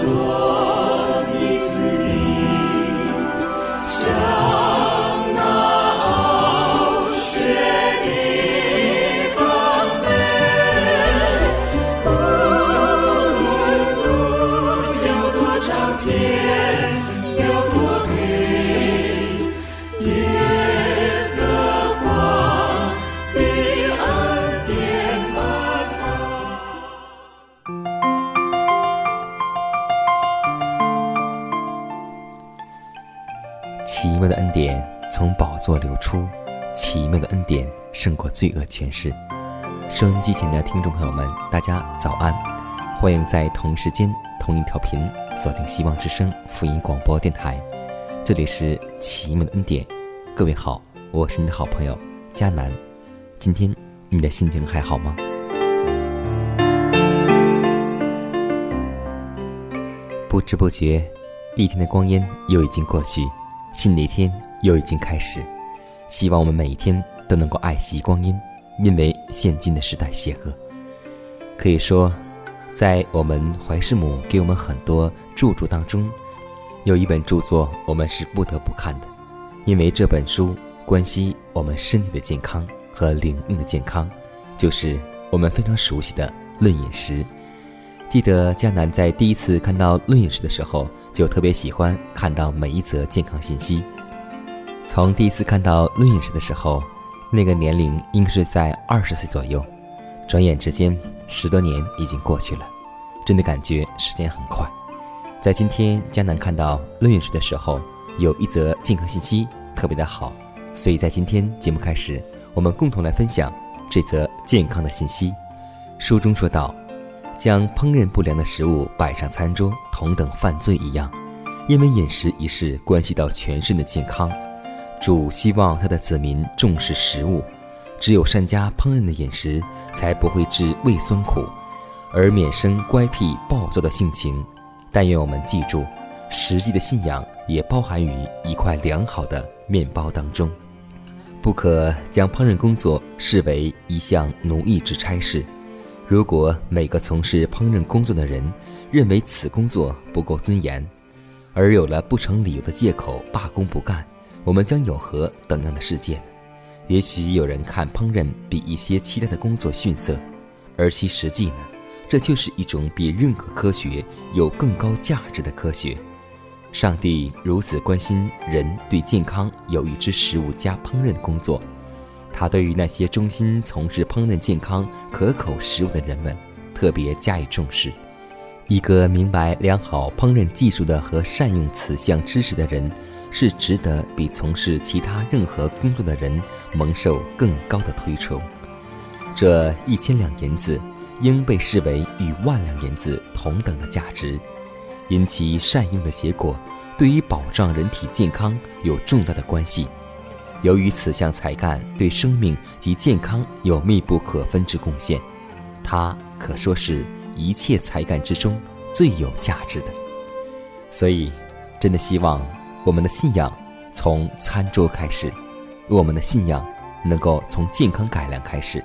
说。胜过罪恶权势。收音机前的听众朋友们，大家早安！欢迎在同时间、同一条频锁定希望之声福音广播电台，这里是奇妙的恩典。各位好，我是你的好朋友佳南。今天你的心情还好吗？不知不觉，一天的光阴又已经过去。新的一天又已经开始，希望我们每一天都能够爱惜光阴，因为现今的时代邪恶。可以说，在我们怀师母给我们很多著作当中，有一本著作我们是不得不看的，因为这本书关系我们身体的健康和灵命的健康，就是我们非常熟悉的《论饮食》。记得江南在第一次看到《论饮食》的时候。就特别喜欢看到每一则健康信息。从第一次看到论饮食的时候，那个年龄应该是在二十岁左右。转眼之间，十多年已经过去了，真的感觉时间很快。在今天江南看到论饮食的时候，有一则健康信息特别的好，所以在今天节目开始，我们共同来分享这则健康的信息。书中说道。将烹饪不良的食物摆上餐桌，同等犯罪一样，因为饮食一事关系到全身的健康。主希望他的子民重视食物，只有善加烹饪的饮食，才不会致胃酸苦，而免生乖僻暴躁的性情。但愿我们记住，实际的信仰也包含于一块良好的面包当中，不可将烹饪工作视为一项奴役之差事。如果每个从事烹饪工作的人认为此工作不够尊严，而有了不成理由的借口罢工不干，我们将有何等样的世界呢？也许有人看烹饪比一些其他的工作逊色，而其实际呢，这却是一种比任何科学有更高价值的科学。上帝如此关心人对健康有益之食物加烹饪工作。他对于那些忠心从事烹饪健康可口食物的人们，特别加以重视。一个明白良好烹饪技术的和善用此项知识的人，是值得比从事其他任何工作的人蒙受更高的推崇。这一千两银子，应被视为与万两银子同等的价值，因其善用的结果，对于保障人体健康有重大的关系。由于此项才干对生命及健康有密不可分之贡献，它可说是一切才干之中最有价值的。所以，真的希望我们的信仰从餐桌开始，我们的信仰能够从健康改良开始。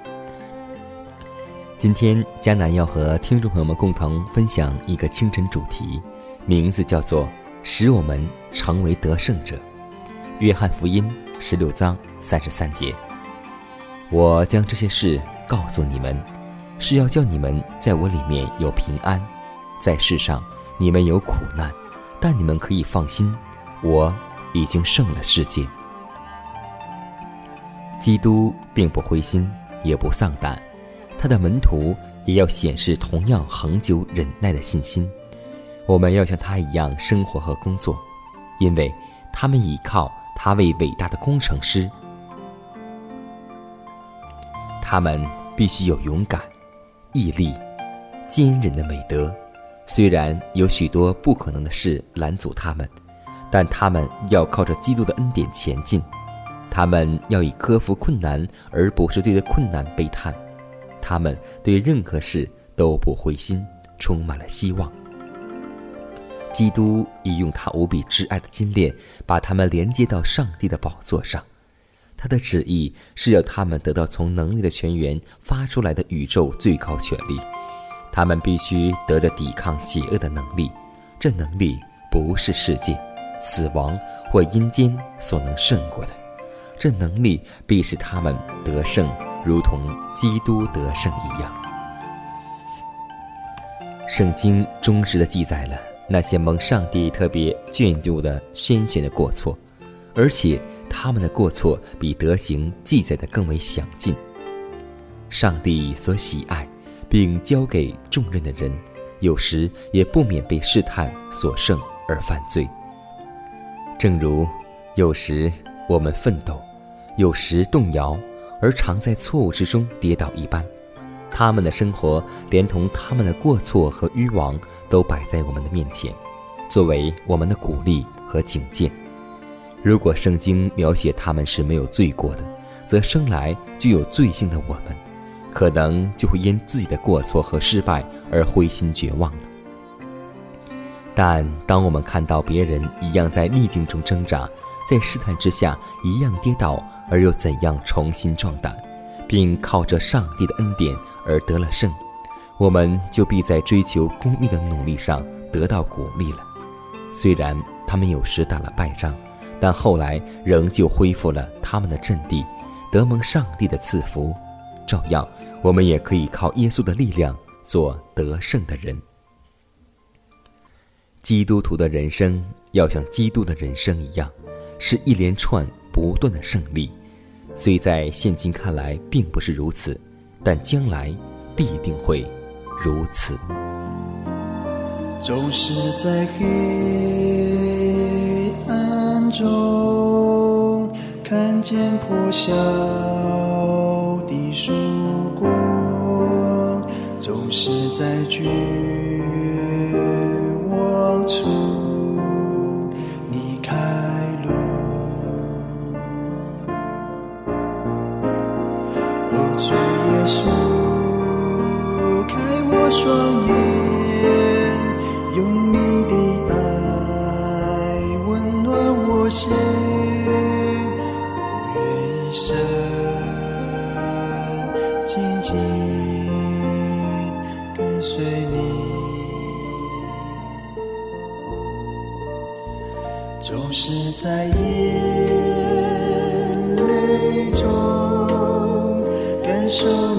今天，江南要和听众朋友们共同分享一个清晨主题，名字叫做“使我们成为得胜者”。约翰福音。十六章三十三节，我将这些事告诉你们，是要叫你们在我里面有平安，在世上你们有苦难，但你们可以放心，我已经胜了世界。基督并不灰心，也不丧胆，他的门徒也要显示同样恒久忍耐的信心。我们要像他一样生活和工作，因为他们倚靠他为伟大的工程师。他们必须有勇敢、毅力、坚韧的美德。虽然有许多不可能的事拦阻他们，但他们要靠着基督的恩典前进。他们要以克服困难，而不是对着困难悲叹。他们对任何事都不灰心，充满了希望。基督已用他无比挚爱的金链把他们连接到上帝的宝座上。他的旨意是要他们得到从能力的泉源发出来的宇宙最高权力。他们必须得着抵抗邪恶的能力，这能力不是世界、死亡或阴间所能胜过的，这能力必使他们得胜，如同基督得胜一样。圣经忠实的记载了那些蒙上帝特别眷顾的先贤的过错，而且他们的过错比德行记载的更为详尽。上帝所喜爱。并交给重任的人，有时也不免被试探所胜而犯罪。正如有时我们奋斗，有时动摇，而常在错误之中跌倒一般，他们的生活连同他们的过错和欲望都摆在我们的面前，作为我们的鼓励和警戒。如果圣经描写他们是没有罪过的，则生来就有罪性的我们。可能就会因自己的过错和失败而灰心绝望了。但当我们看到别人一样在逆境中挣扎，在试探之下一样跌倒，而又怎样重新壮胆，并靠着上帝的恩典而得了胜，我们就必在追求公义的努力上得到鼓励了。虽然他们有时打了败仗，但后来仍旧恢复了他们的阵地，得蒙上帝的赐福，照样。我们也可以靠耶稣的力量做得胜的人。基督徒的人生要像基督的人生一样，是一连串不断的胜利。虽在现今看来并不是如此，但将来必定会如此。总是在黑暗中看见破晓的曙光。总是在绝望出，你开路。哦，主耶稣，开我双眼，在眼泪中感受。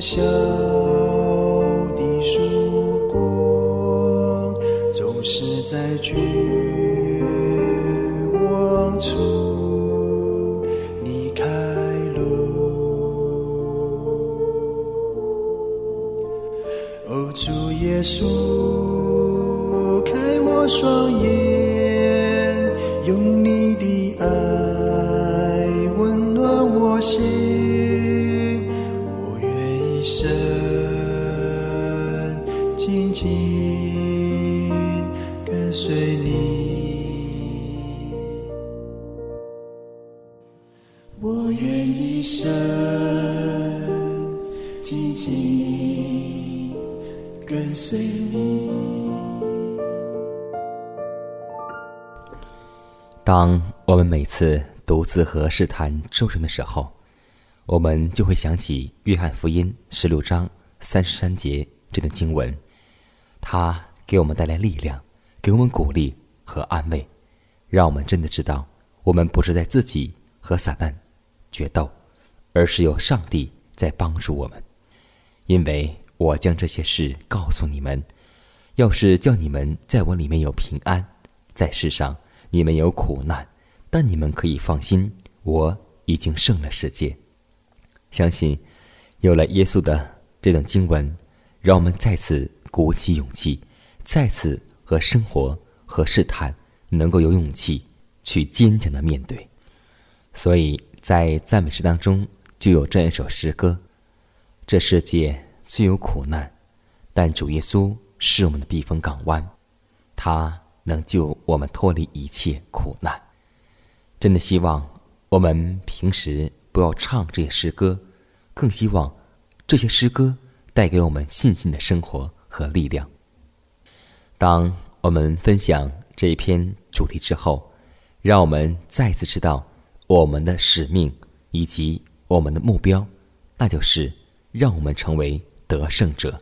小的曙光，总是在绝望处你开路。哦，主耶稣，当我们每次独自和试探周旋的时候，我们就会想起《约翰福音》十六章三十三节这段经文，它给我们带来力量，给我们鼓励和安慰，让我们真的知道，我们不是在自己和撒旦决斗，而是有上帝在帮助我们。因为我将这些事告诉你们，要是叫你们在我里面有平安，在世上你们有苦难，但你们可以放心，我已经胜了世界。相信有了耶稣的这段经文，让我们再次鼓起勇气，再次和生活和试探能够有勇气去坚强的面对。所以在赞美诗当中就有这样一首诗歌：这世界虽有苦难，但主耶稣是我们的避风港湾，他能救我们脱离一切苦难。真的希望我们平时不要唱这些诗歌，更希望这些诗歌带给我们信心的生活和力量。当我们分享这一篇主题之后，让我们再次知道我们的使命以及我们的目标，那就是让我们成为得胜者，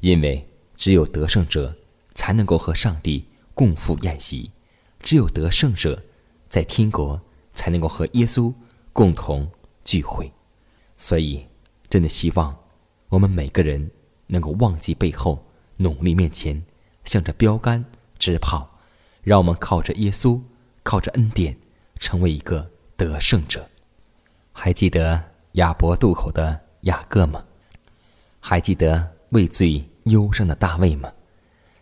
因为只有得胜者才能够和上帝共赴宴席，只有得胜者在天国才能够和耶稣共同聚会。所以，真的希望我们每个人能够忘记背后，努力面前，向着标杆直跑。让我们靠着耶稣，靠着恩典，成为一个得胜者。还记得亚伯渡口的雅各吗？还记得为罪忧伤的大卫吗？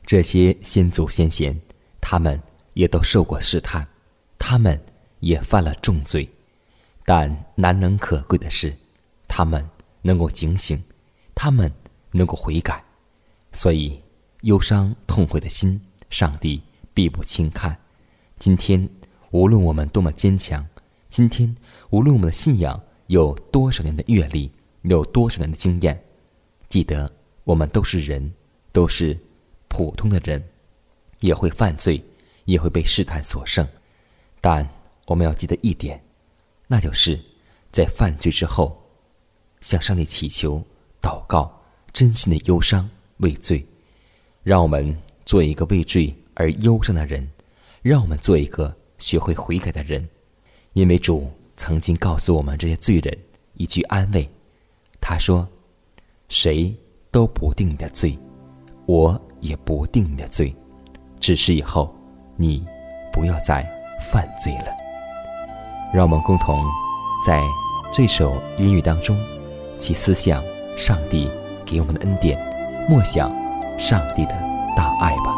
这些先祖先贤，他们也都受过试探，他们也犯了重罪，但难能可贵的是，他们能够警醒，他们能够悔改，所以忧伤痛悔的心，上帝必不轻看。今天，无论我们多么坚强，今天无论我们的信仰有多少年的阅历，有多少年的经验，记得我们都是人，都是普通的人，也会犯罪，也会被试探所胜。但我们要记得一点，那就是在犯罪之后，向上帝祈求祷告、真心的忧伤、畏罪。让我们做一个畏罪而忧伤的人，让我们做一个学会悔改的人。因为主曾经告诉我们这些罪人一句安慰，他说：“谁都不定你的罪，我也不定你的罪，只是以后你不要再犯罪了。”让我们共同在这首音语当中，去思想上帝给我们的恩典，默想上帝的大爱吧。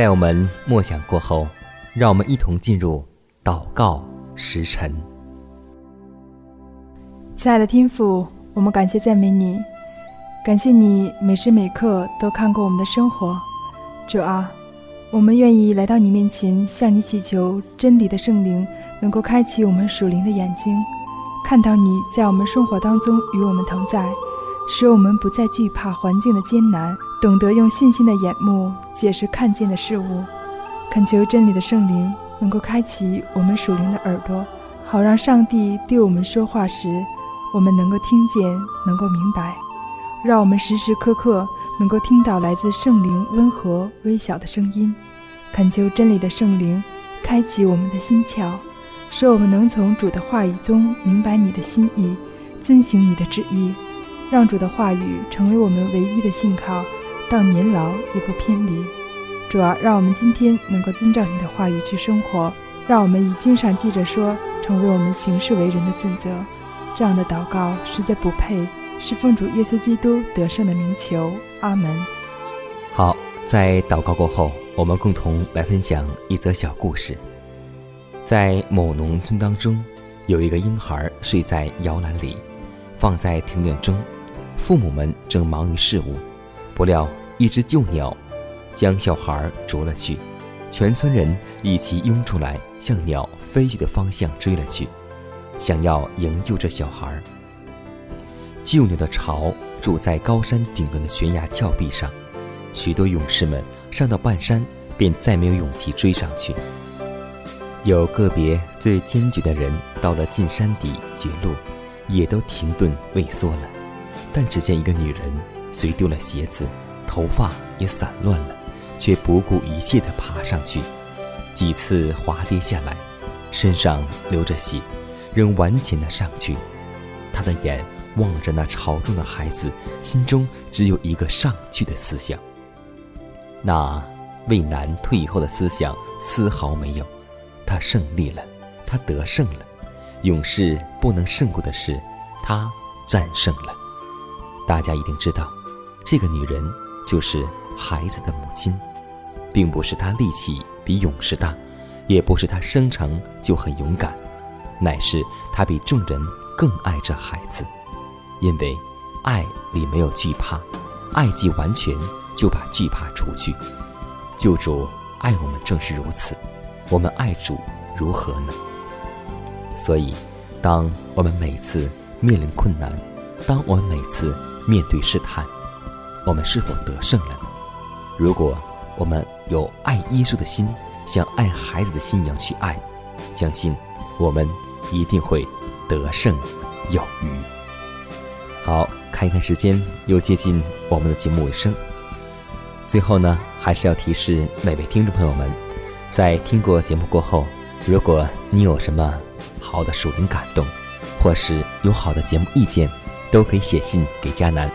在我们默想过后，让我们一同进入祷告时辰。亲爱的天父，我们感谢赞美你，感谢你每时每刻都看过我们的生活。主啊，我们愿意来到你面前，向你祈求真理的圣灵能够开启我们属灵的眼睛，看到你在我们生活当中与我们同在，使我们不再惧怕环境的艰难。懂得用信心的眼目解释看见的事物，恳求真理的圣灵能够开启我们属灵的耳朵，好让上帝对我们说话时，我们能够听见，能够明白。让我们时时刻刻能够听到来自圣灵温和微小的声音，恳求真理的圣灵开启我们的心窍，使我们能从主的话语中明白你的心意，遵行你的旨意，让主的话语成为我们唯一的信靠，到年老也不偏离。主啊，让我们今天能够遵照你的话语去生活，让我们以经上记着说成为我们行事为人的准则。这样的祷告实在不配。是奉主耶稣基督得胜的名求，阿门。好，在祷告过后，我们共同来分享一则小故事。在某农村当中，有一个婴孩睡在摇篮里，放在庭院中，父母们正忙于事务，不料一只旧鸟将小孩啄了去，全村人一起拥出来，向鸟飞去的方向追了去，想要营救这小孩。旧鸟的巢住在高山顶端的悬崖峭壁上，许多勇士们上到半山，便再没有勇气追上去。有个别最坚决的人，到了近山底绝路，也都停顿畏缩了。但只见一个女人，虽丢了鞋子，头发也散乱了，却不顾一切地爬上去，几次滑跌下来，身上流着血，仍顽强地上去。他的眼。望着那朝中的孩子，心中只有一个上去的思想。那畏难退后的思想丝毫没有，他胜利了，他得胜了。勇士不能胜过的事，他战胜了。大家一定知道，这个女人就是孩子的母亲，并不是她力气比勇士大，也不是她生成就很勇敢，乃是她比众人更爱这孩子。因为爱里没有惧怕，爱既完全，就把惧怕除去。救主爱我们正是如此，我们爱主如何呢？所以，当我们每次面临困难，当我们每次面对试探，我们是否得胜了呢？如果我们有爱耶稣的心，像爱孩子的心一样去爱，相信我们一定会得胜有余。好，看一看时间，又接近我们的节目尾声。最后呢，还是要提示每位听众朋友们，在听过节目过后，如果你有什么好的属灵感动，或是有好的节目意见，都可以写信给佳南，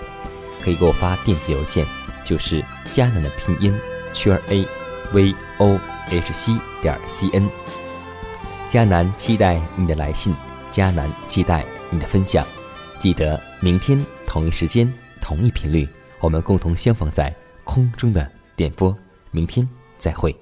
可以给我发电子邮件，就是佳楠的拼音圈 a v o h c 点 c n。佳楠期待你的来信，佳楠期待你的分享。记得明天同一时间、同一频率，我们共同相逢在空中的点播。明天再会。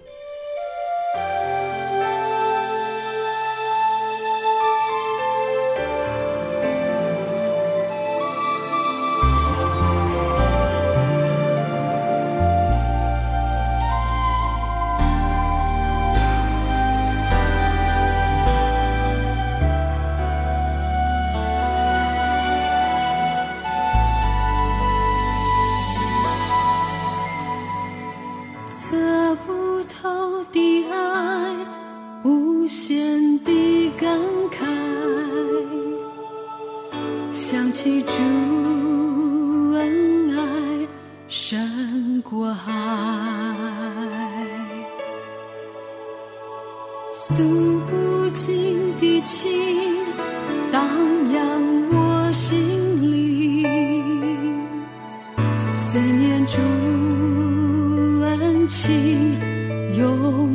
主恩情永。